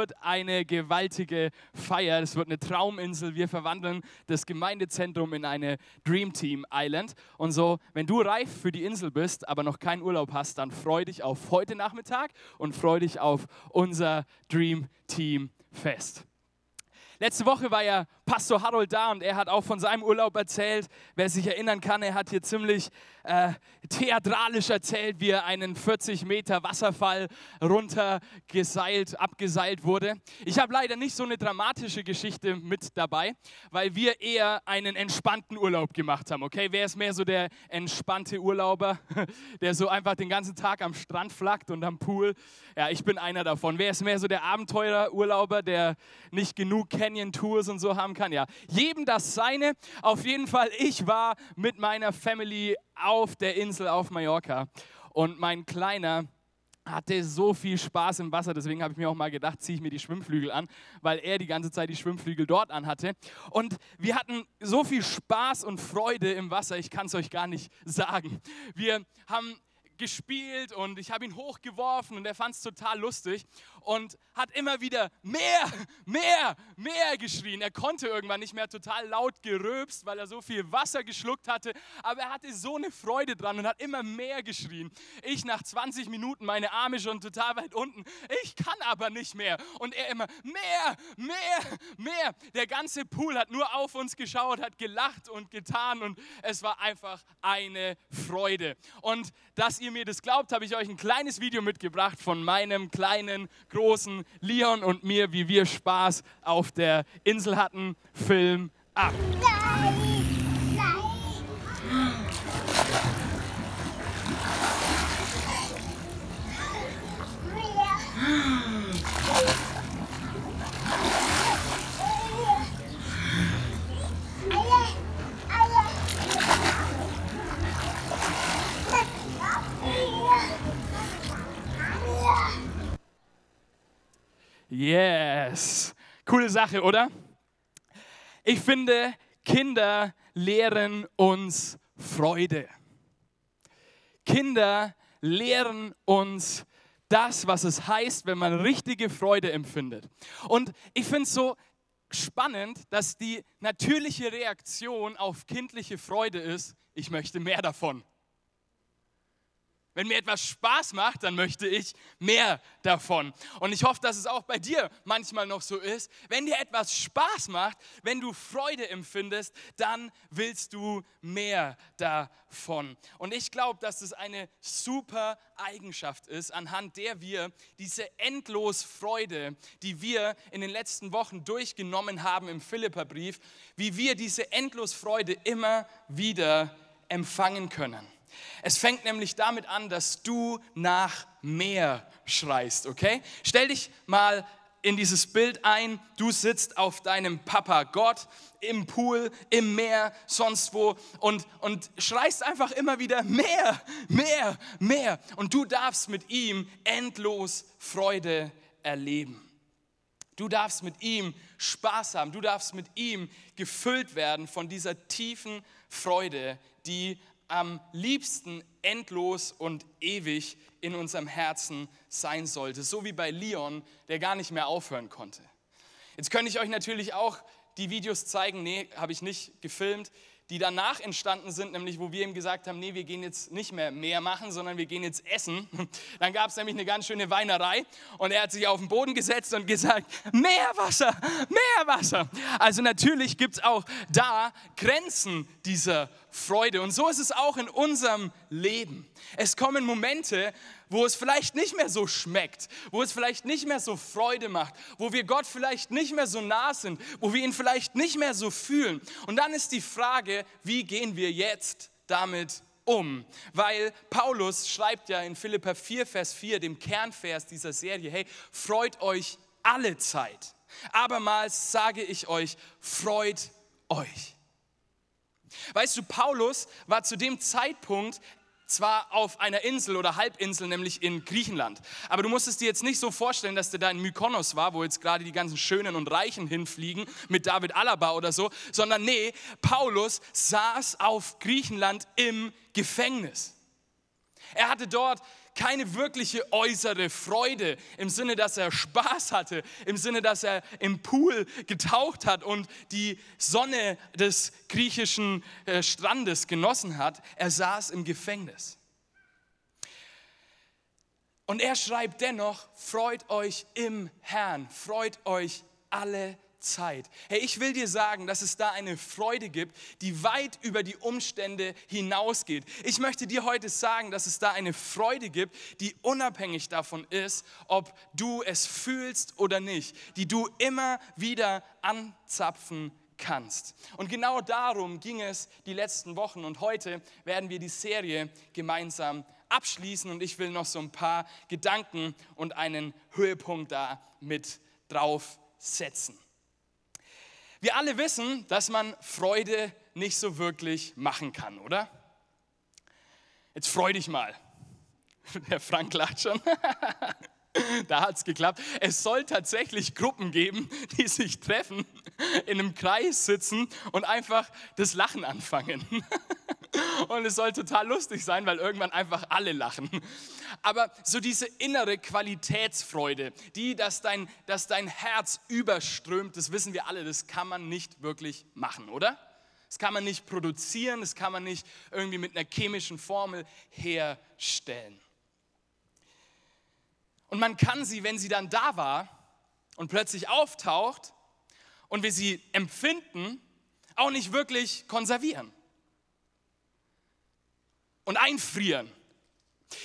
wird eine gewaltige Feier. Es wird eine Trauminsel. Wir verwandeln das Gemeindezentrum in eine Dream Team Island. Und so, wenn du reif für die Insel bist, aber noch keinen Urlaub hast, dann freu dich auf heute Nachmittag und freu dich auf unser Dream Team Fest. Letzte Woche war ja Pastor Harold da und er hat auch von seinem Urlaub erzählt. Wer sich erinnern kann, er hat hier ziemlich äh, theatralisch erzählt, wie er einen 40 Meter Wasserfall runtergeseilt, abgeseilt wurde. Ich habe leider nicht so eine dramatische Geschichte mit dabei, weil wir eher einen entspannten Urlaub gemacht haben. Okay, wer ist mehr so der entspannte Urlauber, der so einfach den ganzen Tag am Strand flackt und am Pool? Ja, ich bin einer davon. Wer ist mehr so der Abenteurerurlauber, der nicht genug Canyon Tours und so haben kann? Ja, jedem das seine. Auf jeden Fall, ich war mit meiner Family auf der Insel auf Mallorca. Und mein Kleiner hatte so viel Spaß im Wasser, deswegen habe ich mir auch mal gedacht, ziehe ich mir die Schwimmflügel an, weil er die ganze Zeit die Schwimmflügel dort anhatte. Und wir hatten so viel Spaß und Freude im Wasser, ich kann es euch gar nicht sagen. Wir haben gespielt und ich habe ihn hochgeworfen und er fand es total lustig und hat immer wieder mehr, mehr, mehr geschrien. Er konnte irgendwann nicht mehr total laut geröbst, weil er so viel Wasser geschluckt hatte, aber er hatte so eine Freude dran und hat immer mehr geschrien. Ich nach 20 Minuten, meine Arme schon total weit unten, ich kann aber nicht mehr. Und er immer mehr, mehr, mehr. Der ganze Pool hat nur auf uns geschaut, hat gelacht und getan und es war einfach eine Freude. Und dass ihr mir das glaubt, habe ich euch ein kleines Video mitgebracht von meinem kleinen, großen Leon und mir, wie wir Spaß auf der Insel hatten. Film ab. Nein, Yes. Coole Sache, oder? Ich finde, Kinder lehren uns Freude. Kinder lehren uns das, was es heißt, wenn man richtige Freude empfindet. Und ich finde es so spannend, dass die natürliche Reaktion auf kindliche Freude ist, ich möchte mehr davon. Wenn mir etwas Spaß macht, dann möchte ich mehr davon. Und ich hoffe, dass es auch bei dir manchmal noch so ist. Wenn dir etwas Spaß macht, wenn du Freude empfindest, dann willst du mehr davon. Und ich glaube, dass es eine super Eigenschaft ist, anhand der wir diese endlos Freude, die wir in den letzten Wochen durchgenommen haben im Philipperbrief, wie wir diese endlos Freude immer wieder empfangen können. Es fängt nämlich damit an, dass du nach mehr schreist, okay? Stell dich mal in dieses Bild ein, du sitzt auf deinem Papa Gott im Pool, im Meer, sonst wo und, und schreist einfach immer wieder mehr, mehr, mehr. Und du darfst mit ihm endlos Freude erleben. Du darfst mit ihm Spaß haben, du darfst mit ihm gefüllt werden von dieser tiefen Freude, die am liebsten endlos und ewig in unserem Herzen sein sollte. So wie bei Leon, der gar nicht mehr aufhören konnte. Jetzt könnte ich euch natürlich auch die Videos zeigen, nee, habe ich nicht gefilmt, die danach entstanden sind, nämlich wo wir ihm gesagt haben, nee, wir gehen jetzt nicht mehr mehr machen, sondern wir gehen jetzt essen. Dann gab es nämlich eine ganz schöne Weinerei und er hat sich auf den Boden gesetzt und gesagt, mehr Wasser, mehr Wasser. Also natürlich gibt es auch da Grenzen dieser Freude. Und so ist es auch in unserem Leben. Es kommen Momente, wo es vielleicht nicht mehr so schmeckt, wo es vielleicht nicht mehr so Freude macht, wo wir Gott vielleicht nicht mehr so nah sind, wo wir ihn vielleicht nicht mehr so fühlen. Und dann ist die Frage, wie gehen wir jetzt damit um? Weil Paulus schreibt ja in Philippa 4, Vers 4, dem Kernvers dieser Serie, hey, freut euch alle Zeit. Abermals sage ich euch, freut euch. Weißt du, Paulus war zu dem Zeitpunkt zwar auf einer Insel oder Halbinsel, nämlich in Griechenland. Aber du musst es dir jetzt nicht so vorstellen, dass der da in Mykonos war, wo jetzt gerade die ganzen Schönen und Reichen hinfliegen mit David Alaba oder so, sondern nee, Paulus saß auf Griechenland im Gefängnis. Er hatte dort keine wirkliche äußere Freude im Sinne, dass er Spaß hatte, im Sinne, dass er im Pool getaucht hat und die Sonne des griechischen äh, Strandes genossen hat. Er saß im Gefängnis. Und er schreibt dennoch, freut euch im Herrn, freut euch alle Zeit. Hey, ich will dir sagen, dass es da eine Freude gibt, die weit über die Umstände hinausgeht. Ich möchte dir heute sagen, dass es da eine Freude gibt, die unabhängig davon ist, ob du es fühlst oder nicht, die du immer wieder anzapfen kannst. Und genau darum ging es die letzten Wochen und heute werden wir die Serie gemeinsam abschließen und ich will noch so ein paar Gedanken und einen Höhepunkt da mit draufsetzen. Wir alle wissen, dass man Freude nicht so wirklich machen kann, oder? Jetzt freu dich mal. Der Frank lacht schon. Da hat es geklappt. Es soll tatsächlich Gruppen geben, die sich treffen, in einem Kreis sitzen und einfach das Lachen anfangen. Und es soll total lustig sein, weil irgendwann einfach alle lachen. Aber so diese innere Qualitätsfreude, die, dass dein, dass dein Herz überströmt, das wissen wir alle, das kann man nicht wirklich machen, oder? Das kann man nicht produzieren, das kann man nicht irgendwie mit einer chemischen Formel herstellen. Und man kann sie, wenn sie dann da war und plötzlich auftaucht und wir sie empfinden, auch nicht wirklich konservieren und einfrieren.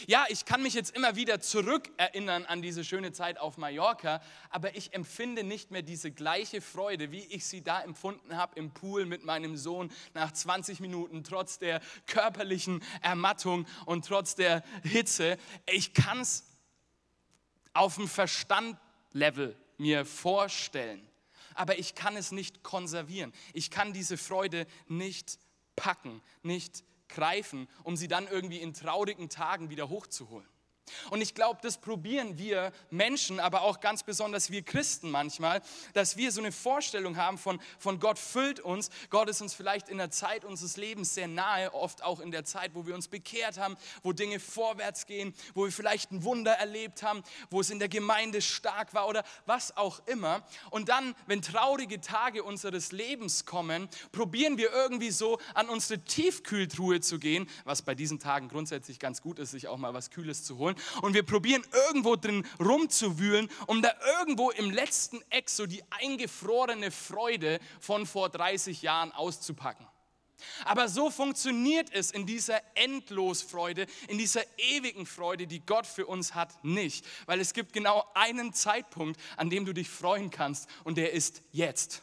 Ja, ich kann mich jetzt immer wieder zurückerinnern an diese schöne Zeit auf Mallorca, aber ich empfinde nicht mehr diese gleiche Freude, wie ich sie da empfunden habe im Pool mit meinem Sohn nach 20 Minuten, trotz der körperlichen Ermattung und trotz der Hitze. Ich kann es auf dem Verstandlevel mir vorstellen. Aber ich kann es nicht konservieren. Ich kann diese Freude nicht packen, nicht greifen, um sie dann irgendwie in traurigen Tagen wieder hochzuholen. Und ich glaube, das probieren wir Menschen, aber auch ganz besonders wir Christen manchmal, dass wir so eine Vorstellung haben von, von Gott füllt uns. Gott ist uns vielleicht in der Zeit unseres Lebens sehr nahe, oft auch in der Zeit, wo wir uns bekehrt haben, wo Dinge vorwärts gehen, wo wir vielleicht ein Wunder erlebt haben, wo es in der Gemeinde stark war oder was auch immer. Und dann, wenn traurige Tage unseres Lebens kommen, probieren wir irgendwie so an unsere Tiefkühltruhe zu gehen, was bei diesen Tagen grundsätzlich ganz gut ist, sich auch mal was Kühles zu holen und wir probieren irgendwo drin rumzuwühlen, um da irgendwo im letzten Eck so die eingefrorene Freude von vor 30 Jahren auszupacken. Aber so funktioniert es in dieser Endlosfreude, in dieser ewigen Freude, die Gott für uns hat, nicht. Weil es gibt genau einen Zeitpunkt, an dem du dich freuen kannst und der ist jetzt.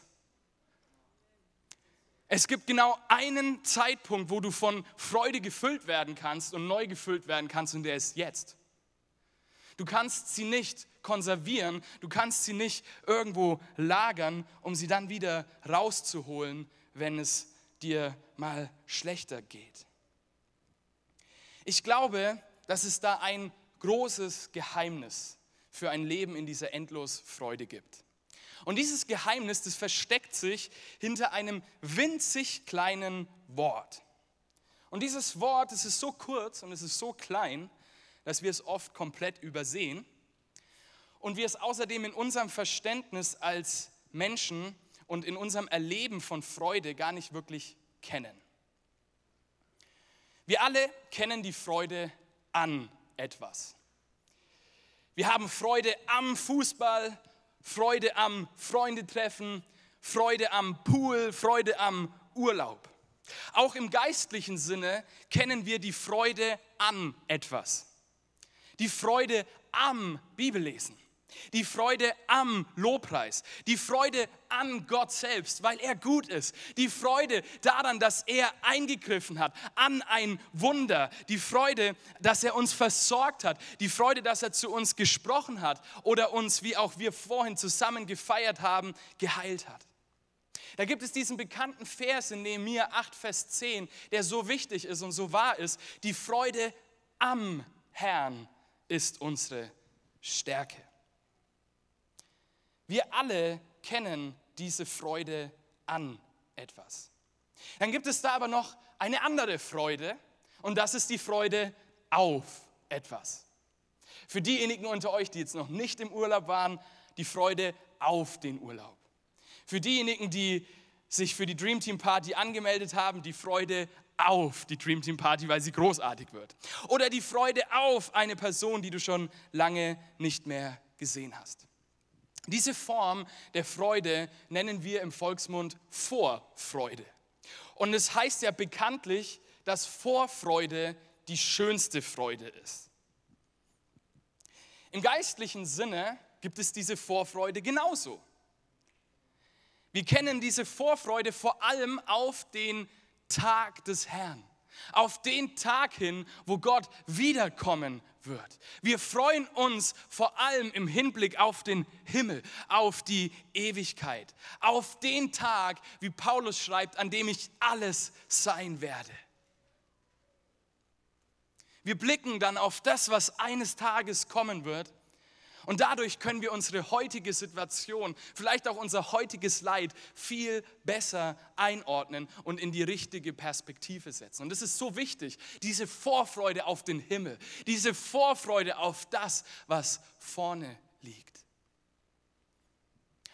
Es gibt genau einen Zeitpunkt, wo du von Freude gefüllt werden kannst und neu gefüllt werden kannst und der ist jetzt. Du kannst sie nicht konservieren, du kannst sie nicht irgendwo lagern, um sie dann wieder rauszuholen, wenn es dir mal schlechter geht. Ich glaube, dass es da ein großes Geheimnis für ein Leben in dieser Endlosfreude gibt. Und dieses Geheimnis, das versteckt sich hinter einem winzig kleinen Wort. Und dieses Wort, es ist so kurz und es ist so klein, dass wir es oft komplett übersehen und wir es außerdem in unserem Verständnis als Menschen und in unserem Erleben von Freude gar nicht wirklich kennen. Wir alle kennen die Freude an etwas. Wir haben Freude am Fußball, Freude am Freundetreffen, Freude am Pool, Freude am Urlaub. Auch im geistlichen Sinne kennen wir die Freude an etwas die Freude am Bibellesen, die Freude am Lobpreis, die Freude an Gott selbst, weil er gut ist, die Freude daran, dass er eingegriffen hat, an ein Wunder, die Freude, dass er uns versorgt hat, die Freude, dass er zu uns gesprochen hat oder uns, wie auch wir vorhin zusammen gefeiert haben, geheilt hat. Da gibt es diesen bekannten Vers in Nehemiah 8, Vers 10, der so wichtig ist und so wahr ist. Die Freude am Herrn ist unsere Stärke. Wir alle kennen diese Freude an etwas. Dann gibt es da aber noch eine andere Freude und das ist die Freude auf etwas. Für diejenigen unter euch, die jetzt noch nicht im Urlaub waren, die Freude auf den Urlaub. Für diejenigen, die sich für die Dream Team Party angemeldet haben, die Freude auf die Dream Team Party, weil sie großartig wird. Oder die Freude auf eine Person, die du schon lange nicht mehr gesehen hast. Diese Form der Freude nennen wir im Volksmund Vorfreude. Und es heißt ja bekanntlich, dass Vorfreude die schönste Freude ist. Im geistlichen Sinne gibt es diese Vorfreude genauso. Wir kennen diese Vorfreude vor allem auf den Tag des Herrn, auf den Tag hin, wo Gott wiederkommen wird. Wir freuen uns vor allem im Hinblick auf den Himmel, auf die Ewigkeit, auf den Tag, wie Paulus schreibt, an dem ich alles sein werde. Wir blicken dann auf das, was eines Tages kommen wird und dadurch können wir unsere heutige Situation, vielleicht auch unser heutiges Leid viel besser einordnen und in die richtige Perspektive setzen. Und das ist so wichtig, diese Vorfreude auf den Himmel, diese Vorfreude auf das, was vorne liegt.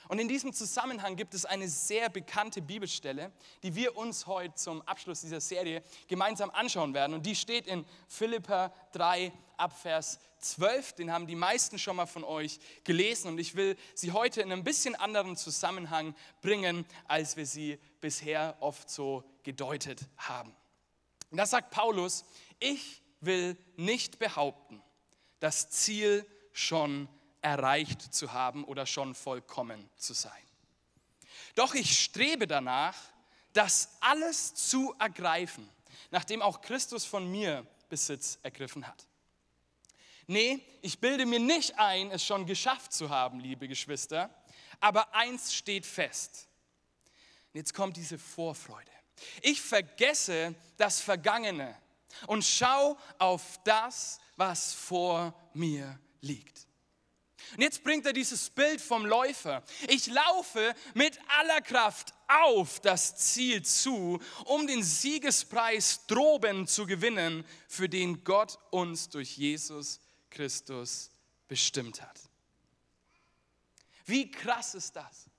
Und in diesem Zusammenhang gibt es eine sehr bekannte Bibelstelle, die wir uns heute zum Abschluss dieser Serie gemeinsam anschauen werden. Und die steht in Philippa 3 Abvers 12. Den haben die meisten schon mal von euch gelesen. Und ich will sie heute in einem bisschen anderen Zusammenhang bringen, als wir sie bisher oft so gedeutet haben. Und da sagt Paulus, ich will nicht behaupten, das Ziel schon erreicht zu haben oder schon vollkommen zu sein. Doch ich strebe danach, das alles zu ergreifen, nachdem auch Christus von mir Besitz ergriffen hat. Nee, ich bilde mir nicht ein, es schon geschafft zu haben, liebe Geschwister, aber eins steht fest. Und jetzt kommt diese Vorfreude. Ich vergesse das Vergangene und schau auf das, was vor mir liegt. Und jetzt bringt er dieses Bild vom Läufer. Ich laufe mit aller Kraft auf das Ziel zu, um den Siegespreis droben zu gewinnen, für den Gott uns durch Jesus Christus bestimmt hat. Wie krass ist das?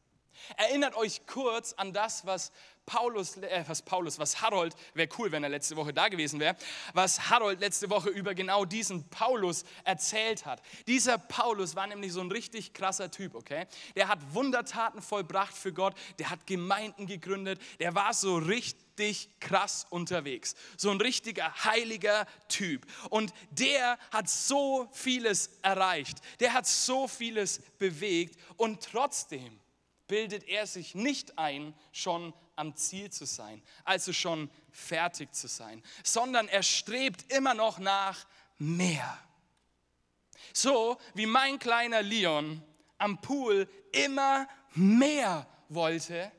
Erinnert euch kurz an das, was Paulus, äh, was Paulus, was Harold, wäre cool, wenn er letzte Woche da gewesen wäre, was Harold letzte Woche über genau diesen Paulus erzählt hat. Dieser Paulus war nämlich so ein richtig krasser Typ, okay? Der hat Wundertaten vollbracht für Gott, der hat Gemeinden gegründet, der war so richtig krass unterwegs. So ein richtiger heiliger Typ. Und der hat so vieles erreicht. Der hat so vieles bewegt. Und trotzdem bildet er sich nicht ein, schon am Ziel zu sein, also schon fertig zu sein, sondern er strebt immer noch nach mehr. So wie mein kleiner Leon am Pool immer mehr wollte,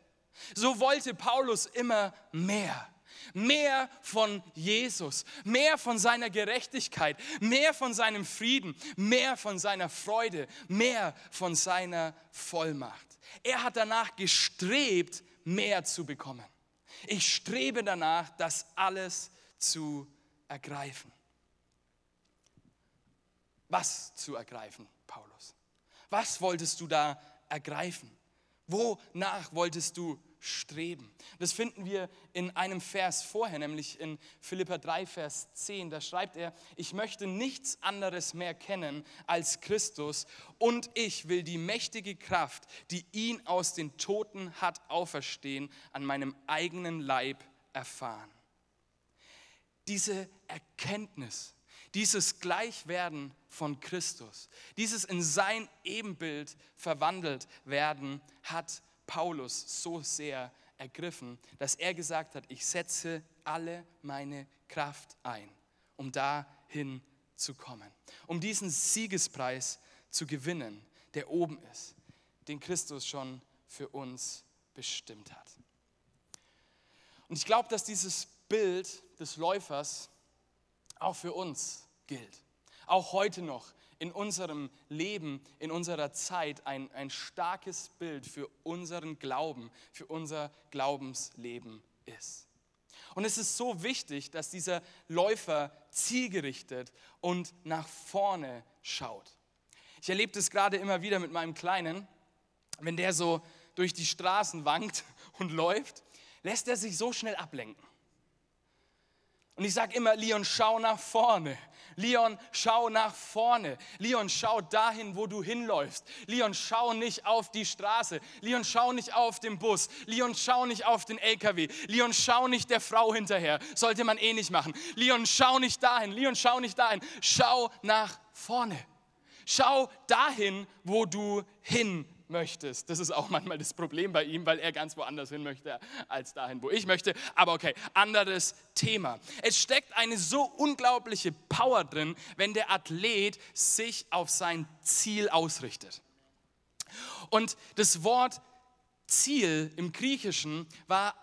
so wollte Paulus immer mehr. Mehr von Jesus, mehr von seiner Gerechtigkeit, mehr von seinem Frieden, mehr von seiner Freude, mehr von seiner Vollmacht. Er hat danach gestrebt, mehr zu bekommen. Ich strebe danach, das alles zu ergreifen. Was zu ergreifen, Paulus? Was wolltest du da ergreifen? Wonach wolltest du streben. Das finden wir in einem Vers vorher, nämlich in Philippa 3, Vers 10. Da schreibt er, ich möchte nichts anderes mehr kennen als Christus und ich will die mächtige Kraft, die ihn aus den Toten hat auferstehen, an meinem eigenen Leib erfahren. Diese Erkenntnis, dieses Gleichwerden von Christus, dieses in sein Ebenbild verwandelt werden, hat Paulus so sehr ergriffen, dass er gesagt hat, ich setze alle meine Kraft ein, um dahin zu kommen, um diesen Siegespreis zu gewinnen, der oben ist, den Christus schon für uns bestimmt hat. Und ich glaube, dass dieses Bild des Läufers auch für uns gilt. Auch heute noch in unserem Leben, in unserer Zeit ein, ein starkes Bild für unseren Glauben, für unser Glaubensleben ist. Und es ist so wichtig, dass dieser Läufer zielgerichtet und nach vorne schaut. Ich erlebe das gerade immer wieder mit meinem Kleinen, wenn der so durch die Straßen wankt und läuft, lässt er sich so schnell ablenken. Und ich sage immer, Leon, schau nach vorne. Leon, schau nach vorne. Leon, schau dahin, wo du hinläufst. Leon, schau nicht auf die Straße. Leon, schau nicht auf den Bus. Leon, schau nicht auf den LKW. Leon, schau nicht der Frau hinterher. Sollte man eh nicht machen. Leon, schau nicht dahin. Leon, schau nicht dahin. Schau nach vorne. Schau dahin, wo du hin möchtest. Das ist auch manchmal das Problem bei ihm, weil er ganz woanders hin möchte als dahin, wo ich möchte. Aber okay, anderes Thema. Es steckt eine so unglaubliche Power drin, wenn der Athlet sich auf sein Ziel ausrichtet. Und das Wort Ziel im Griechischen war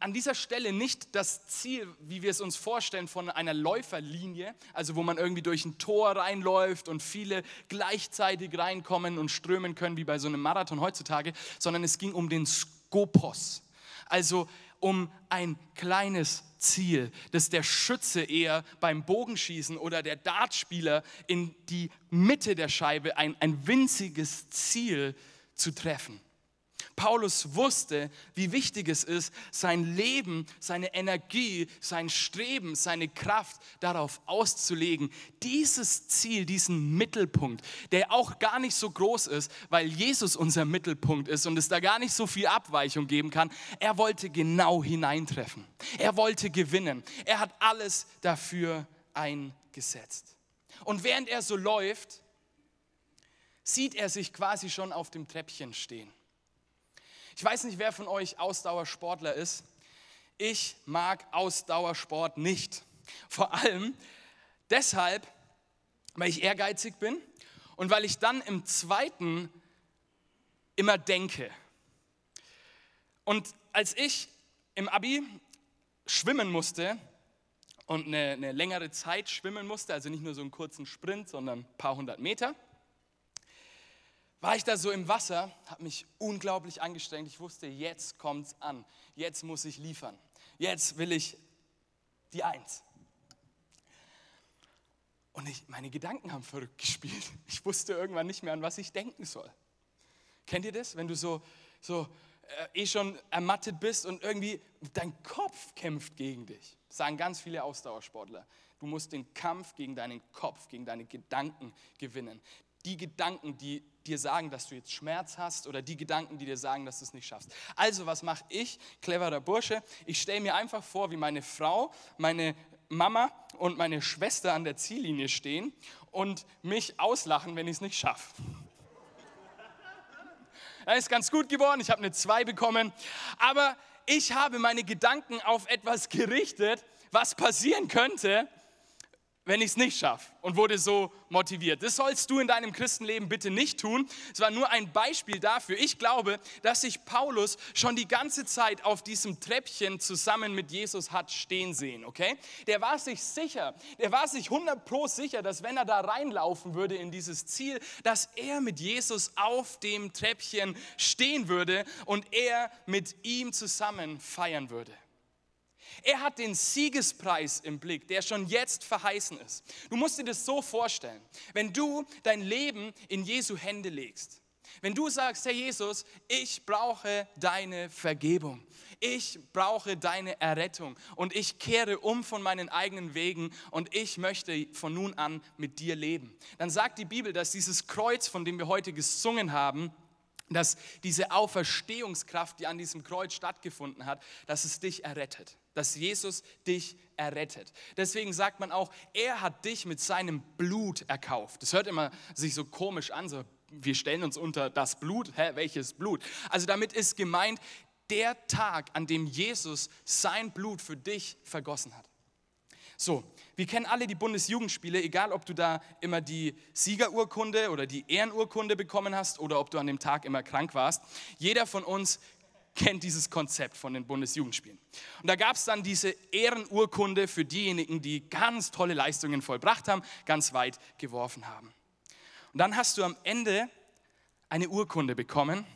an dieser Stelle nicht das Ziel, wie wir es uns vorstellen, von einer Läuferlinie, also wo man irgendwie durch ein Tor reinläuft und viele gleichzeitig reinkommen und strömen können, wie bei so einem Marathon heutzutage, sondern es ging um den Skopos, also um ein kleines Ziel, das der Schütze eher beim Bogenschießen oder der Dartspieler in die Mitte der Scheibe ein, ein winziges Ziel zu treffen. Paulus wusste, wie wichtig es ist, sein Leben, seine Energie, sein Streben, seine Kraft darauf auszulegen, dieses Ziel, diesen Mittelpunkt, der auch gar nicht so groß ist, weil Jesus unser Mittelpunkt ist und es da gar nicht so viel Abweichung geben kann, er wollte genau hineintreffen. Er wollte gewinnen. Er hat alles dafür eingesetzt. Und während er so läuft, sieht er sich quasi schon auf dem Treppchen stehen. Ich weiß nicht, wer von euch Ausdauersportler ist. Ich mag Ausdauersport nicht. Vor allem deshalb, weil ich ehrgeizig bin und weil ich dann im zweiten immer denke. Und als ich im Abi schwimmen musste und eine, eine, längere Zeit schwimmen musste, also nicht nur so einen kurzen Sprint, sondern ein paar hundert Meter, war ich da so im Wasser, habe mich unglaublich angestrengt. Ich wusste, jetzt kommt es an. Jetzt muss ich liefern. Jetzt will ich die Eins. Und ich, meine Gedanken haben verrückt gespielt. Ich wusste irgendwann nicht mehr, an was ich denken soll. Kennt ihr das? Wenn du so, so äh, eh schon ermattet bist und irgendwie dein Kopf kämpft gegen dich. Sagen ganz viele Ausdauersportler. Du musst den Kampf gegen deinen Kopf, gegen deine Gedanken gewinnen. Die Gedanken, die dir sagen, dass du jetzt Schmerz hast oder die Gedanken, die dir sagen, dass du es nicht schaffst. Also, was mache ich, cleverer Bursche? Ich stelle mir einfach vor, wie meine Frau, meine Mama und meine Schwester an der Ziellinie stehen und mich auslachen, wenn ich es nicht schaffe. Das ist ganz gut geworden, ich habe eine 2 bekommen, aber ich habe meine Gedanken auf etwas gerichtet, was passieren könnte, wenn ich es nicht schaffe und wurde so motiviert. Das sollst du in deinem Christenleben bitte nicht tun. Es war nur ein Beispiel dafür. Ich glaube, dass sich Paulus schon die ganze Zeit auf diesem Treppchen zusammen mit Jesus hat stehen sehen, okay? Der war sich sicher, der war sich 100 pro sicher, dass wenn er da reinlaufen würde in dieses Ziel, dass er mit Jesus auf dem Treppchen stehen würde und er mit ihm zusammen feiern würde. Er hat den Siegespreis im Blick, der schon jetzt verheißen ist. Du musst dir das so vorstellen, wenn du dein Leben in Jesu Hände legst, wenn du sagst, Herr Jesus, ich brauche deine Vergebung, ich brauche deine Errettung. Und ich kehre um von meinen eigenen Wegen und ich möchte von nun an mit dir leben, dann sagt die Bibel, dass dieses Kreuz, von dem wir heute gesungen haben, dass diese Auferstehungskraft, die an diesem Kreuz stattgefunden hat, dass es dich errettet, dass Jesus dich errettet. Deswegen sagt man auch, er hat dich mit seinem Blut erkauft. Das hört immer sich so komisch an, so wir stellen uns unter das Blut, hä, welches Blut? Also damit ist gemeint der Tag, an dem Jesus sein Blut für dich vergossen hat. So, wir kennen alle die Bundesjugendspiele, egal ob du da immer die Siegerurkunde oder die Ehrenurkunde bekommen hast oder ob du an dem Tag immer krank warst. Jeder von uns kennt dieses Konzept von den Bundesjugendspielen. Und da gab es dann diese Ehrenurkunde für diejenigen, die ganz tolle Leistungen vollbracht haben, ganz weit geworfen haben. Und dann hast du am Ende eine Urkunde bekommen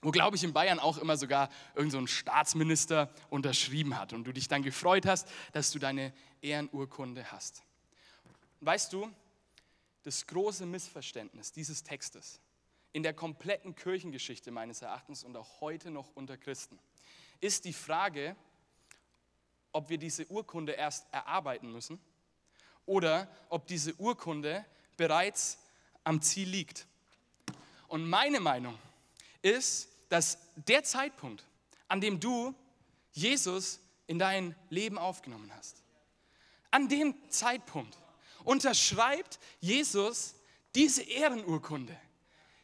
wo, glaube ich, in Bayern auch immer sogar irgendein so Staatsminister unterschrieben hat und du dich dann gefreut hast, dass du deine Ehrenurkunde hast. weißt du, das große Missverständnis dieses Textes in der kompletten Kirchengeschichte meines Erachtens und auch heute noch unter Christen ist die Frage, ob wir diese Urkunde erst erarbeiten müssen oder ob diese Urkunde bereits am Ziel liegt. Und meine Meinung ist, dass der Zeitpunkt, an dem du Jesus in dein Leben aufgenommen hast, an dem Zeitpunkt unterschreibt Jesus diese Ehrenurkunde,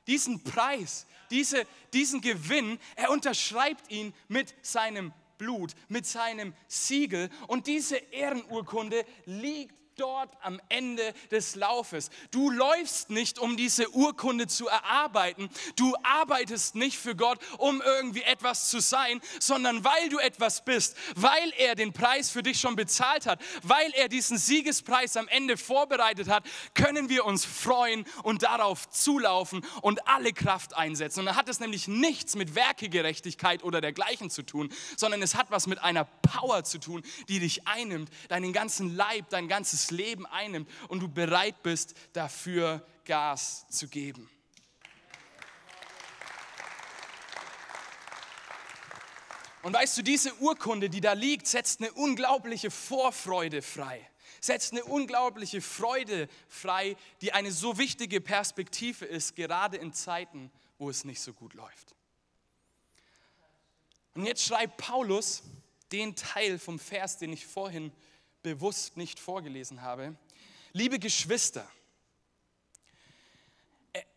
diesen Preis, diese, diesen Gewinn. Er unterschreibt ihn mit seinem Blut, mit seinem Siegel. Und diese Ehrenurkunde liegt dort am Ende des Laufes. Du läufst nicht, um diese Urkunde zu erarbeiten. Du arbeitest nicht für Gott, um irgendwie etwas zu sein, sondern weil du etwas bist, weil er den Preis für dich schon bezahlt hat, weil er diesen Siegespreis am Ende vorbereitet hat, können wir uns freuen und darauf zulaufen und alle Kraft einsetzen. Und dann hat es nämlich nichts mit Werkegerechtigkeit oder dergleichen zu tun, sondern es hat was mit einer Power zu tun, die dich einnimmt, deinen ganzen Leib, dein ganzes Leben einnimmt und du bereit bist, dafür Gas zu geben. Und weißt du, diese Urkunde, die da liegt, setzt eine unglaubliche Vorfreude frei. Setzt eine unglaubliche Freude frei, die eine so wichtige Perspektive ist, gerade in Zeiten, wo es nicht so gut läuft. Und jetzt schreibt Paulus den Teil vom Vers, den ich vorhin bewusst nicht vorgelesen habe. Liebe Geschwister,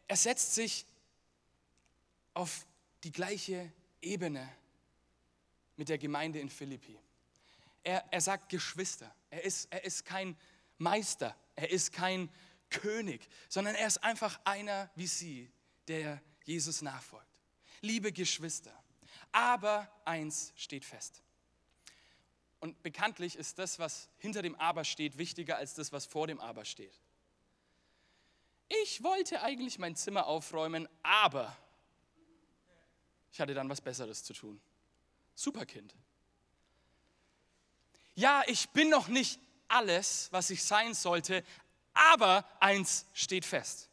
er setzt sich auf die gleiche Ebene mit der Gemeinde in Philippi. Er, er sagt Geschwister. Er ist, er ist kein Meister. Er ist kein König, sondern er ist einfach einer wie Sie, der Jesus nachfolgt. Liebe Geschwister, aber eins steht fest. Und bekanntlich ist das, was hinter dem Aber steht, wichtiger als das, was vor dem Aber steht. Ich wollte eigentlich mein Zimmer aufräumen, aber ich hatte dann was Besseres zu tun. Superkind. Ja, ich bin noch nicht alles, was ich sein sollte, aber eins steht fest.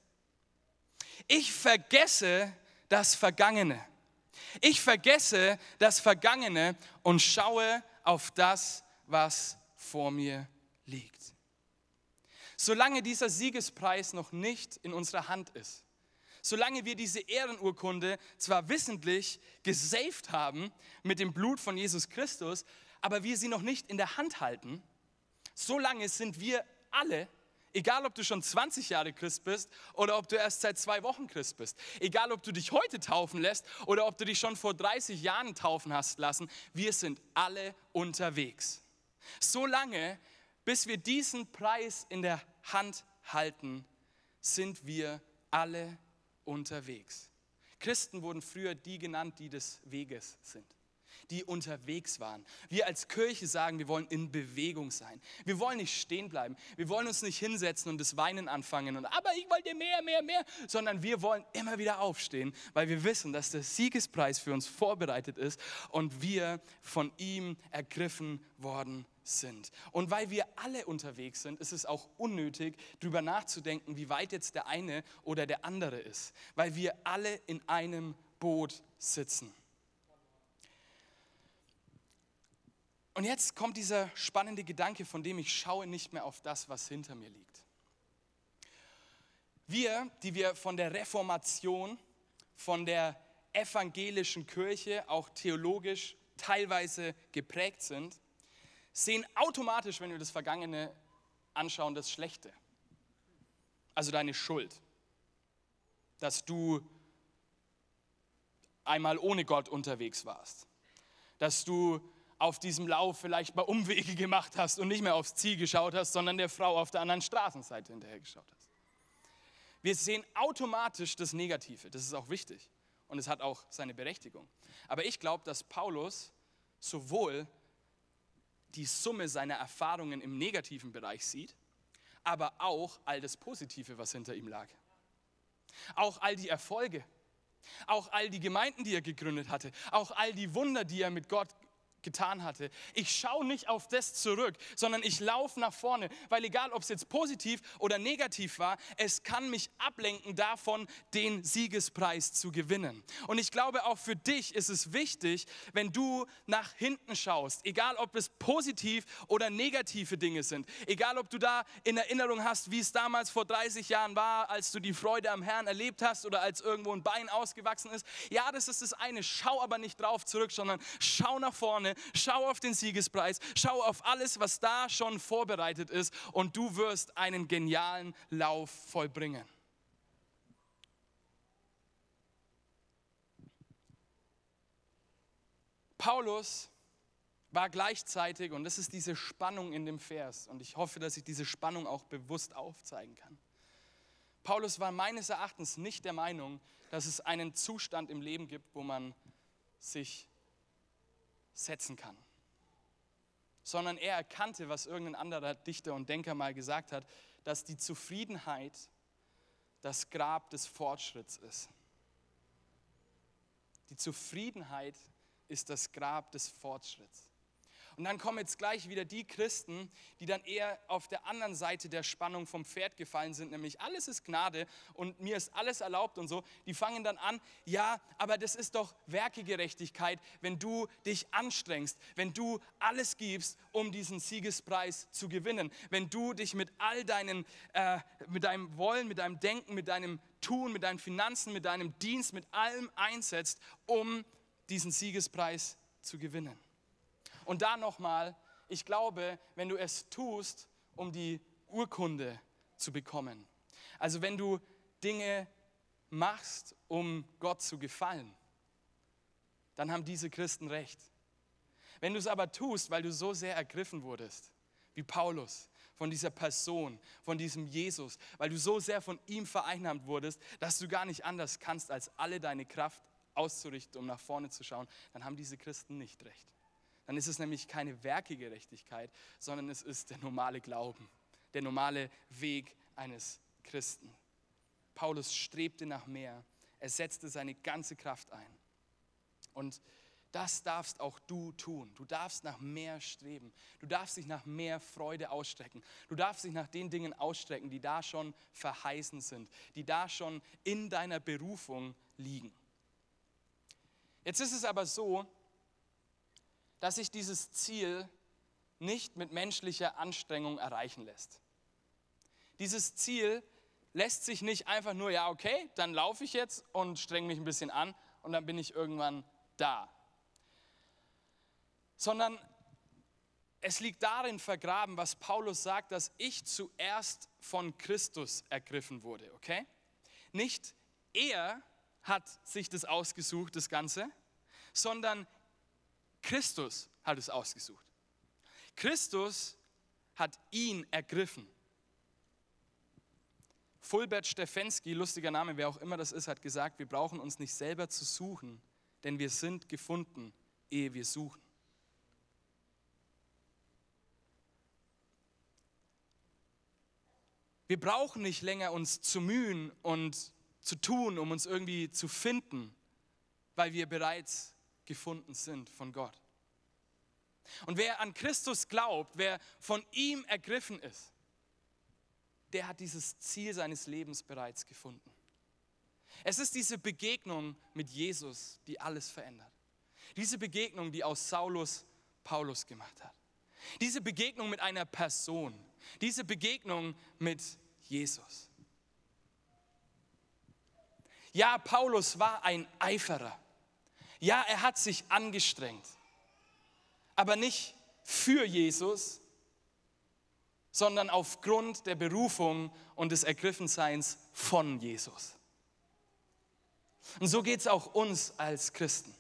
Ich vergesse das Vergangene. Ich vergesse das Vergangene und schaue auf das, was vor mir liegt. Solange dieser Siegespreis noch nicht in unserer Hand ist, solange wir diese Ehrenurkunde zwar wissentlich gesaved haben mit dem Blut von Jesus Christus, aber wir sie noch nicht in der Hand halten, solange sind wir alle Egal, ob du schon 20 Jahre Christ bist oder ob du erst seit zwei Wochen Christ bist. Egal, ob du dich heute taufen lässt oder ob du dich schon vor 30 Jahren taufen hast lassen. Wir sind alle unterwegs. So lange, bis wir diesen Preis in der Hand halten, sind wir alle unterwegs. Christen wurden früher die genannt, die des Weges sind die unterwegs waren. Wir als Kirche sagen, wir wollen in Bewegung sein. Wir wollen nicht stehen bleiben. Wir wollen uns nicht hinsetzen und das Weinen anfangen und aber ich wollte mehr, mehr, mehr, sondern wir wollen immer wieder aufstehen, weil wir wissen, dass der Siegespreis für uns vorbereitet ist und wir von ihm ergriffen worden sind. Und weil wir alle unterwegs sind, ist es auch unnötig, darüber nachzudenken, wie weit jetzt der eine oder der andere ist, weil wir alle in einem Boot sitzen. Und jetzt kommt dieser spannende Gedanke, von dem ich schaue nicht mehr auf das, was hinter mir liegt. Wir, die wir von der Reformation, von der evangelischen Kirche, auch theologisch teilweise geprägt sind, sehen automatisch, wenn wir das Vergangene anschauen, das Schlechte. Also deine Schuld. Dass du einmal ohne Gott unterwegs warst. Dass du auf diesem Lauf vielleicht mal Umwege gemacht hast und nicht mehr aufs Ziel geschaut hast, sondern der Frau auf der anderen Straßenseite hinterher geschaut hast. Wir sehen automatisch das Negative, das ist auch wichtig und es hat auch seine Berechtigung. Aber ich glaube, dass Paulus sowohl die Summe seiner Erfahrungen im negativen Bereich sieht, aber auch all das Positive, was hinter ihm lag. Auch all die Erfolge, Auch all die Gemeinden, die er gegründet hatte, auch all die Wunder, die er mit Gott getan hatte. Ich schaue nicht auf das zurück, sondern ich laufe nach vorne, weil egal, ob es jetzt positiv oder negativ war, es kann mich ablenken davon, den Siegespreis zu gewinnen. Und ich glaube, auch für dich ist es wichtig, wenn du nach hinten schaust, egal ob es positiv oder negative Dinge sind, egal ob du da in Erinnerung hast, wie es damals vor 30 Jahren war, als du die Freude am Herrn erlebt hast oder als irgendwo ein Bein ausgewachsen ist. Ja, das ist das eine. Schau aber nicht drauf zurück, sondern schau nach vorne schau auf den Siegespreis, schau auf alles, was da schon vorbereitet ist und du wirst einen genialen Lauf vollbringen. Paulus war gleichzeitig, und das ist diese Spannung in dem Vers, und ich hoffe, dass ich diese Spannung auch bewusst aufzeigen kann. Paulus war meines Erachtens nicht der Meinung, dass es einen Zustand im Leben gibt, wo man sich setzen kann. Sondern er erkannte, was irgendein anderer Dichter und Denker mal gesagt hat, dass die Zufriedenheit das Grab des Fortschritts ist. Die Zufriedenheit ist das Grab des Fortschritts. Und dann kommen jetzt gleich wieder die Christen, die dann eher auf der anderen Seite der Spannung vom Pferd gefallen sind, nämlich alles ist Gnade und mir ist alles erlaubt und so. Die fangen dann an, ja, aber das ist doch Werkegerechtigkeit, wenn du dich anstrengst, wenn du alles gibst, um diesen Siegespreis zu gewinnen, wenn du dich mit all deinen, äh, mit deinem Wollen, mit deinem Denken, mit deinem Tun, mit deinen Finanzen, mit deinem Dienst, mit allem einsetzt, um diesen Siegespreis zu gewinnen. Und da nochmal, ich glaube, wenn du es tust, um die Urkunde zu bekommen, also wenn du Dinge machst, um Gott zu gefallen, dann haben diese Christen recht. Wenn du es aber tust, weil du so sehr ergriffen wurdest, wie Paulus, von dieser Person, von diesem Jesus, weil du so sehr von ihm vereinnahmt wurdest, dass du gar nicht anders kannst, als alle deine Kraft auszurichten, um nach vorne zu schauen, dann haben diese Christen nicht recht dann ist es nämlich keine Werkegerechtigkeit, sondern es ist der normale Glauben, der normale Weg eines Christen. Paulus strebte nach mehr, er setzte seine ganze Kraft ein. Und das darfst auch du tun. Du darfst nach mehr streben. Du darfst dich nach mehr Freude ausstrecken. Du darfst dich nach den Dingen ausstrecken, die da schon verheißen sind, die da schon in deiner Berufung liegen. Jetzt ist es aber so, dass sich dieses Ziel nicht mit menschlicher Anstrengung erreichen lässt. Dieses Ziel lässt sich nicht einfach nur, ja, okay, dann laufe ich jetzt und strenge mich ein bisschen an und dann bin ich irgendwann da. Sondern es liegt darin vergraben, was Paulus sagt, dass ich zuerst von Christus ergriffen wurde, okay? Nicht er hat sich das ausgesucht, das Ganze, sondern Christus hat es ausgesucht. Christus hat ihn ergriffen. Fulbert Stefensky, lustiger Name, wer auch immer das ist, hat gesagt, wir brauchen uns nicht selber zu suchen, denn wir sind gefunden, ehe wir suchen. Wir brauchen nicht länger uns zu mühen und zu tun, um uns irgendwie zu finden, weil wir bereits gefunden sind von Gott. Und wer an Christus glaubt, wer von ihm ergriffen ist, der hat dieses Ziel seines Lebens bereits gefunden. Es ist diese Begegnung mit Jesus, die alles verändert. Diese Begegnung, die aus Saulus Paulus gemacht hat. Diese Begegnung mit einer Person. Diese Begegnung mit Jesus. Ja, Paulus war ein Eiferer. Ja, er hat sich angestrengt, aber nicht für Jesus, sondern aufgrund der Berufung und des Ergriffenseins von Jesus. Und so geht es auch uns als Christen.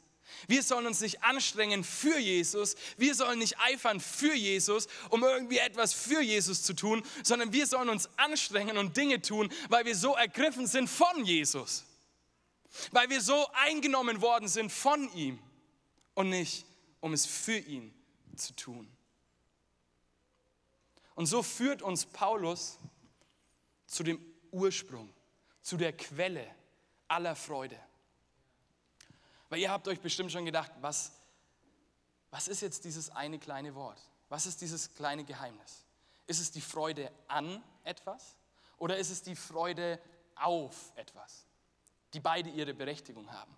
Wir sollen uns nicht anstrengen für Jesus, wir sollen nicht eifern für Jesus, um irgendwie etwas für Jesus zu tun, sondern wir sollen uns anstrengen und Dinge tun, weil wir so ergriffen sind von Jesus weil wir so eingenommen worden sind von ihm und nicht, um es für ihn zu tun. Und so führt uns Paulus zu dem Ursprung, zu der Quelle aller Freude. Weil ihr habt euch bestimmt schon gedacht, was, was ist jetzt dieses eine kleine Wort? Was ist dieses kleine Geheimnis? Ist es die Freude an etwas oder ist es die Freude auf etwas, die beide ihre Berechtigung haben?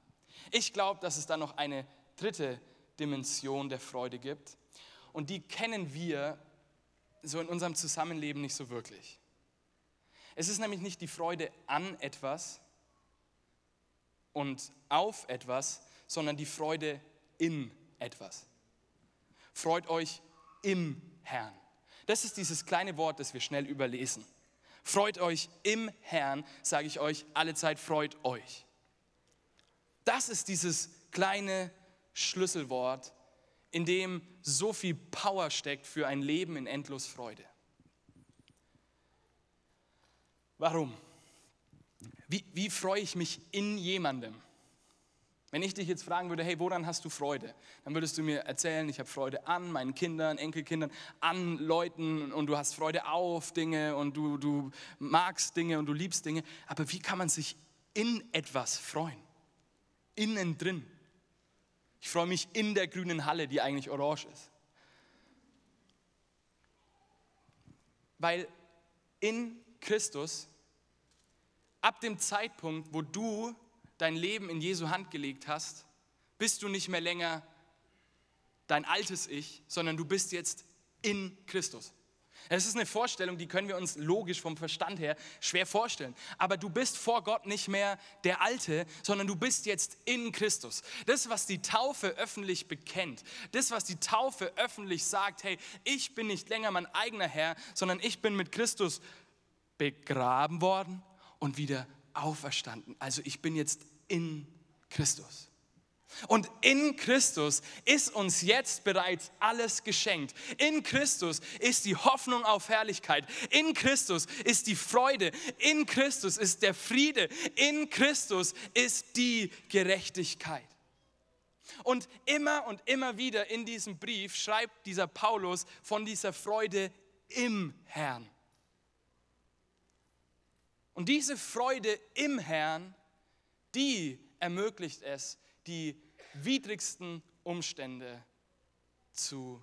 Ich glaube, dass es da noch eine dritte Dimension der Freude gibt und die kennen wir so in unserem Zusammenleben nicht so wirklich. Es ist nämlich nicht die Freude an etwas und auf etwas, sondern die Freude in etwas. Freut euch im Herrn. Das ist dieses kleine Wort, das wir schnell überlesen. Freut euch im Herrn, sage ich euch, alle Zeit freut euch. Das ist dieses kleine Schlüsselwort, in dem so viel Power steckt für ein Leben in endlos Freude. Warum? Wie, wie freue ich mich in jemandem? Wenn ich dich jetzt fragen würde, hey, woran hast du Freude? Dann würdest du mir erzählen, ich habe Freude an meinen Kindern, Enkelkindern, an Leuten und du hast Freude auf Dinge und du, du magst Dinge und du liebst Dinge. Aber wie kann man sich in etwas freuen? Innen drin. Ich freue mich in der grünen Halle, die eigentlich orange ist. Weil in Christus, ab dem Zeitpunkt, wo du dein Leben in Jesu Hand gelegt hast, bist du nicht mehr länger dein altes Ich, sondern du bist jetzt in Christus. Es ist eine Vorstellung, die können wir uns logisch vom Verstand her schwer vorstellen. Aber du bist vor Gott nicht mehr der Alte, sondern du bist jetzt in Christus. Das, was die Taufe öffentlich bekennt, das, was die Taufe öffentlich sagt, hey, ich bin nicht länger mein eigener Herr, sondern ich bin mit Christus begraben worden und wieder auferstanden. Also ich bin jetzt in Christus. Und in Christus ist uns jetzt bereits alles geschenkt. In Christus ist die Hoffnung auf Herrlichkeit. In Christus ist die Freude. In Christus ist der Friede. In Christus ist die Gerechtigkeit. Und immer und immer wieder in diesem Brief schreibt dieser Paulus von dieser Freude im Herrn. Und diese Freude im Herrn, die ermöglicht es, die widrigsten Umstände zu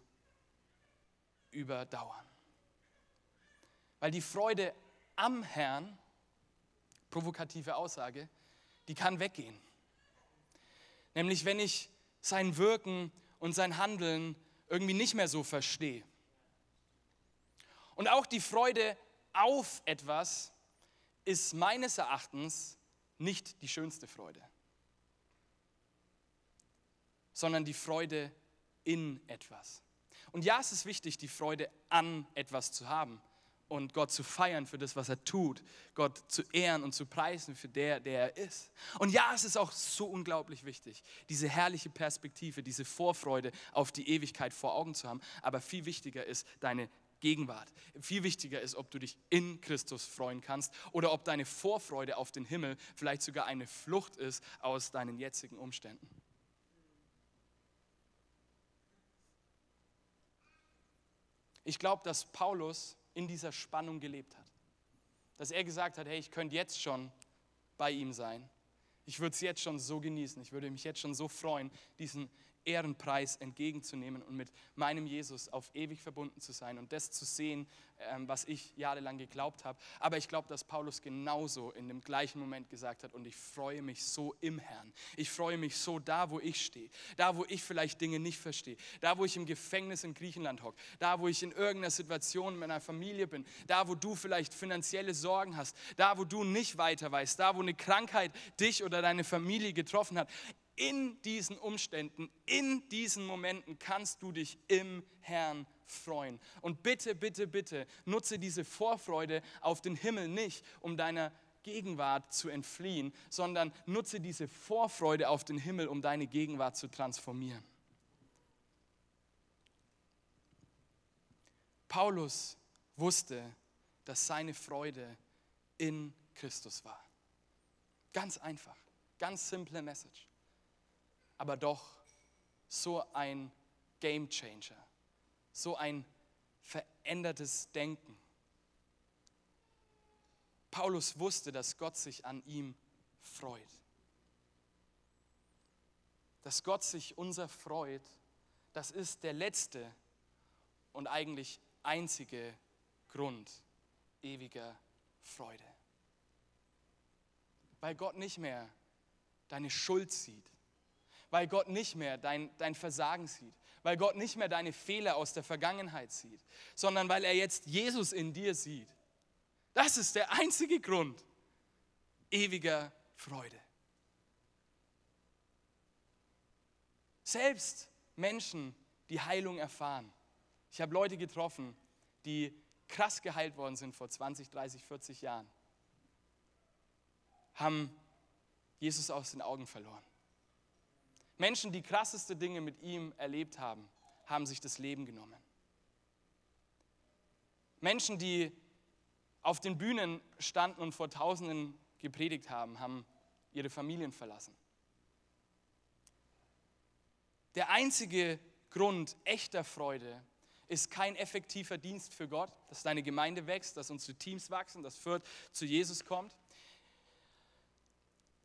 überdauern. Weil die Freude am Herrn, provokative Aussage, die kann weggehen. Nämlich wenn ich sein Wirken und sein Handeln irgendwie nicht mehr so verstehe. Und auch die Freude auf etwas, ist meines Erachtens nicht die schönste Freude, sondern die Freude in etwas. Und ja, es ist wichtig, die Freude an etwas zu haben und Gott zu feiern für das, was er tut, Gott zu ehren und zu preisen für der, der er ist. Und ja, es ist auch so unglaublich wichtig, diese herrliche Perspektive, diese Vorfreude auf die Ewigkeit vor Augen zu haben. Aber viel wichtiger ist deine Gegenwart. Viel wichtiger ist, ob du dich in Christus freuen kannst oder ob deine Vorfreude auf den Himmel vielleicht sogar eine Flucht ist aus deinen jetzigen Umständen. Ich glaube, dass Paulus in dieser Spannung gelebt hat. Dass er gesagt hat, hey, ich könnte jetzt schon bei ihm sein. Ich würde es jetzt schon so genießen. Ich würde mich jetzt schon so freuen, diesen Ehrenpreis entgegenzunehmen und mit meinem Jesus auf ewig verbunden zu sein und das zu sehen, ähm, was ich jahrelang geglaubt habe. Aber ich glaube, dass Paulus genauso in dem gleichen Moment gesagt hat, und ich freue mich so im Herrn. Ich freue mich so da, wo ich stehe, da, wo ich vielleicht Dinge nicht verstehe, da, wo ich im Gefängnis in Griechenland hocke, da, wo ich in irgendeiner Situation mit meiner Familie bin, da, wo du vielleicht finanzielle Sorgen hast, da, wo du nicht weiter weißt, da, wo eine Krankheit dich oder deine Familie getroffen hat in diesen Umständen, in diesen Momenten kannst du dich im Herrn freuen. Und bitte, bitte, bitte, nutze diese Vorfreude auf den Himmel nicht, um deiner Gegenwart zu entfliehen, sondern nutze diese Vorfreude auf den Himmel, um deine Gegenwart zu transformieren. Paulus wusste, dass seine Freude in Christus war. Ganz einfach, ganz simple Message aber doch so ein Game Changer, so ein verändertes Denken. Paulus wusste, dass Gott sich an ihm freut. dass Gott sich unser freut, das ist der letzte und eigentlich einzige Grund ewiger Freude. Weil Gott nicht mehr deine Schuld sieht, weil Gott nicht mehr dein, dein Versagen sieht, weil Gott nicht mehr deine Fehler aus der Vergangenheit sieht, sondern weil er jetzt Jesus in dir sieht. Das ist der einzige Grund ewiger Freude. Selbst Menschen, die Heilung erfahren. Ich habe Leute getroffen, die krass geheilt worden sind vor 20, 30, 40 Jahren, haben Jesus aus den Augen verloren. Menschen, die krasseste Dinge mit ihm erlebt haben, haben sich das Leben genommen. Menschen, die auf den Bühnen standen und vor Tausenden gepredigt haben, haben ihre Familien verlassen. Der einzige Grund echter Freude ist kein effektiver Dienst für Gott, dass deine Gemeinde wächst, dass unsere Teams wachsen, dass Fürth zu Jesus kommt.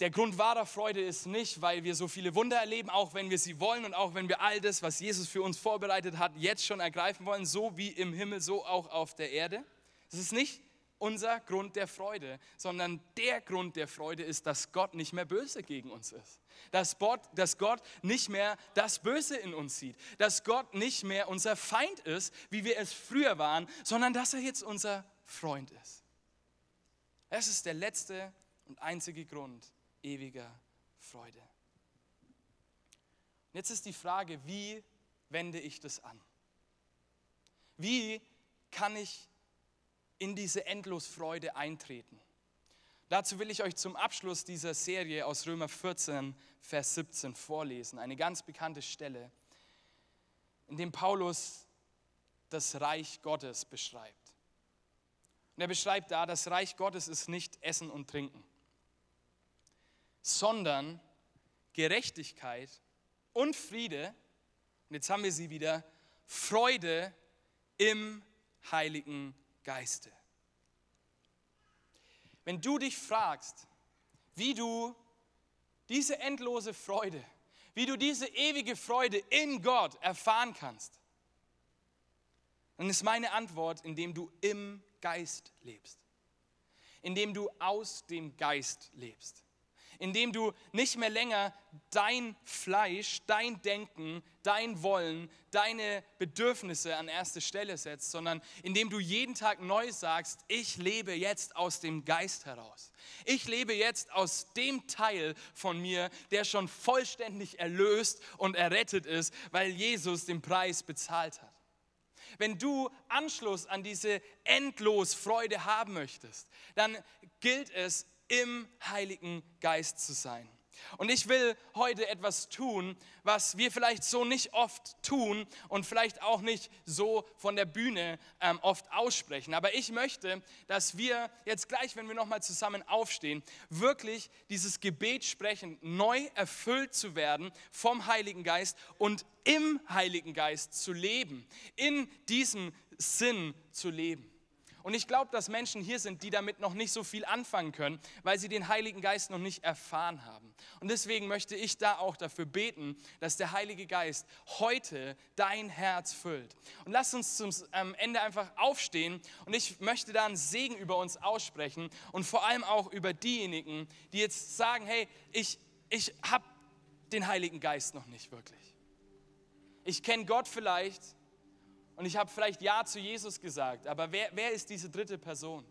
Der Grund wahrer Freude ist nicht, weil wir so viele Wunder erleben, auch wenn wir sie wollen und auch wenn wir all das, was Jesus für uns vorbereitet hat, jetzt schon ergreifen wollen, so wie im Himmel, so auch auf der Erde. Es ist nicht unser Grund der Freude, sondern der Grund der Freude ist, dass Gott nicht mehr böse gegen uns ist. Dass Gott, dass Gott nicht mehr das Böse in uns sieht. Dass Gott nicht mehr unser Feind ist, wie wir es früher waren, sondern dass er jetzt unser Freund ist. Es ist der letzte und einzige Grund ewiger Freude. Und jetzt ist die Frage, wie wende ich das an? Wie kann ich in diese Endlosfreude eintreten. Dazu will ich euch zum Abschluss dieser Serie aus Römer 14, Vers 17 vorlesen. Eine ganz bekannte Stelle, in dem Paulus das Reich Gottes beschreibt. Und er beschreibt da, das Reich Gottes ist nicht Essen und Trinken, sondern Gerechtigkeit und Friede. Und jetzt haben wir sie wieder, Freude im Heiligen Geiste. Wenn du dich fragst, wie du diese endlose Freude, wie du diese ewige Freude in Gott erfahren kannst, dann ist meine Antwort, indem du im Geist lebst, indem du aus dem Geist lebst indem du nicht mehr länger dein Fleisch, dein Denken, dein Wollen, deine Bedürfnisse an erste Stelle setzt, sondern indem du jeden Tag neu sagst, ich lebe jetzt aus dem Geist heraus. Ich lebe jetzt aus dem Teil von mir, der schon vollständig erlöst und errettet ist, weil Jesus den Preis bezahlt hat. Wenn du Anschluss an diese endlos Freude haben möchtest, dann gilt es, im Heiligen Geist zu sein. Und ich will heute etwas tun, was wir vielleicht so nicht oft tun und vielleicht auch nicht so von der Bühne ähm, oft aussprechen. Aber ich möchte, dass wir jetzt gleich, wenn wir nochmal zusammen aufstehen, wirklich dieses Gebet sprechen, neu erfüllt zu werden vom Heiligen Geist und im Heiligen Geist zu leben, in diesem Sinn zu leben. Und ich glaube, dass Menschen hier sind, die damit noch nicht so viel anfangen können, weil sie den Heiligen Geist noch nicht erfahren haben. Und deswegen möchte ich da auch dafür beten, dass der Heilige Geist heute dein Herz füllt. Und lass uns zum ähm, Ende einfach aufstehen und ich möchte da einen Segen über uns aussprechen und vor allem auch über diejenigen, die jetzt sagen, hey, ich, ich habe den Heiligen Geist noch nicht wirklich. Ich kenne Gott vielleicht, und ich habe vielleicht Ja zu Jesus gesagt, aber wer, wer ist diese dritte Person?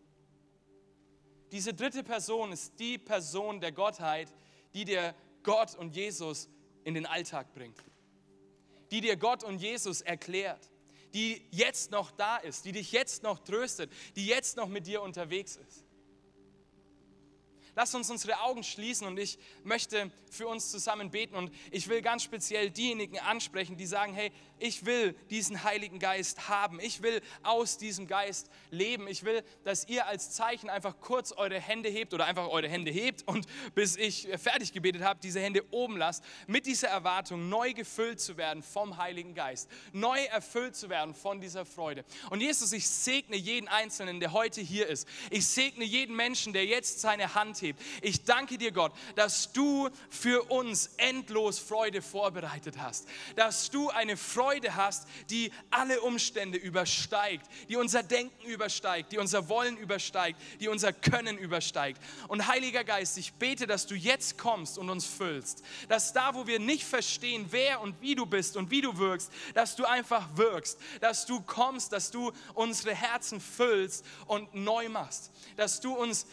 Diese dritte Person ist die Person der Gottheit, die dir Gott und Jesus in den Alltag bringt. Die dir Gott und Jesus erklärt. Die jetzt noch da ist, die dich jetzt noch tröstet, die jetzt noch mit dir unterwegs ist. Lass uns unsere Augen schließen und ich möchte für uns zusammen beten und ich will ganz speziell diejenigen ansprechen, die sagen, hey, ich will diesen Heiligen Geist haben. Ich will aus diesem Geist leben. Ich will, dass ihr als Zeichen einfach kurz eure Hände hebt oder einfach eure Hände hebt und bis ich fertig gebetet habe, diese Hände oben lasst, mit dieser Erwartung, neu gefüllt zu werden vom Heiligen Geist, neu erfüllt zu werden von dieser Freude. Und Jesus, ich segne jeden Einzelnen, der heute hier ist. Ich segne jeden Menschen, der jetzt seine Hand hebt hebt. Ich danke dir, Gott, dass du für uns endlos Freude vorbereitet hast. Dass du eine Freude hast, die alle Umstände übersteigt, die unser Denken übersteigt, die unser Wollen übersteigt, die unser Können übersteigt. Und Heiliger Geist, ich bete, dass du jetzt kommst und uns füllst. Dass da, wo wir nicht verstehen, wer und wie du bist und wie du wirkst, dass du einfach wirkst. Dass du kommst, dass du unsere Herzen füllst und neu machst. Dass du uns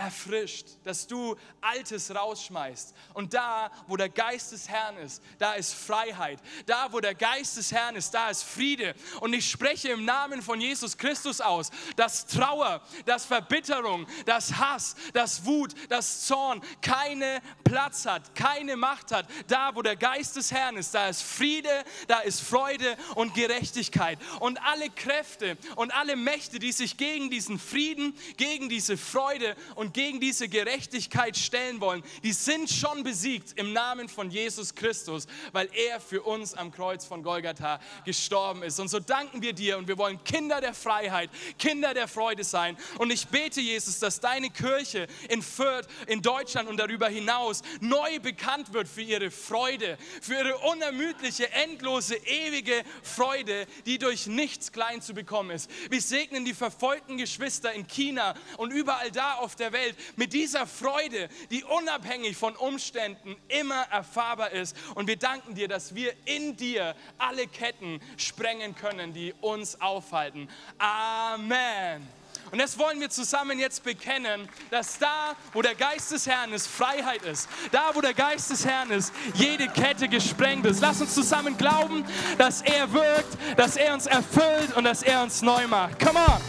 erfrischt, dass du Altes rausschmeißt. Und da, wo der Geist des Herrn ist, da ist Freiheit. Da, wo der Geist des Herrn ist, da ist Friede. Und ich spreche im Namen von Jesus Christus aus, dass Trauer, dass Verbitterung, dass Hass, dass Wut, dass Zorn keine Platz hat, keine Macht hat. Da, wo der Geist des Herrn ist, da ist Friede, da ist Freude und Gerechtigkeit. Und alle Kräfte und alle Mächte, die sich gegen diesen Frieden, gegen diese Freude und gegen diese Gerechtigkeit stellen wollen, die sind schon besiegt im Namen von Jesus Christus, weil er für uns am Kreuz von Golgatha gestorben ist. Und so danken wir dir und wir wollen Kinder der Freiheit, Kinder der Freude sein. Und ich bete, Jesus, dass deine Kirche in Fürth, in Deutschland und darüber hinaus neu bekannt wird für ihre Freude, für ihre unermüdliche, endlose, ewige Freude, die durch nichts klein zu bekommen ist. Wir segnen die verfolgten Geschwister in China und überall da auf der Welt mit dieser Freude, die unabhängig von Umständen immer erfahrbar ist. Und wir danken dir, dass wir in dir alle Ketten sprengen können, die uns aufhalten. Amen. Und das wollen wir zusammen jetzt bekennen, dass da, wo der Geist des Herrn ist, Freiheit ist. Da, wo der Geist des Herrn ist, jede Kette gesprengt ist. Lass uns zusammen glauben, dass er wirkt, dass er uns erfüllt und dass er uns neu macht. Come on!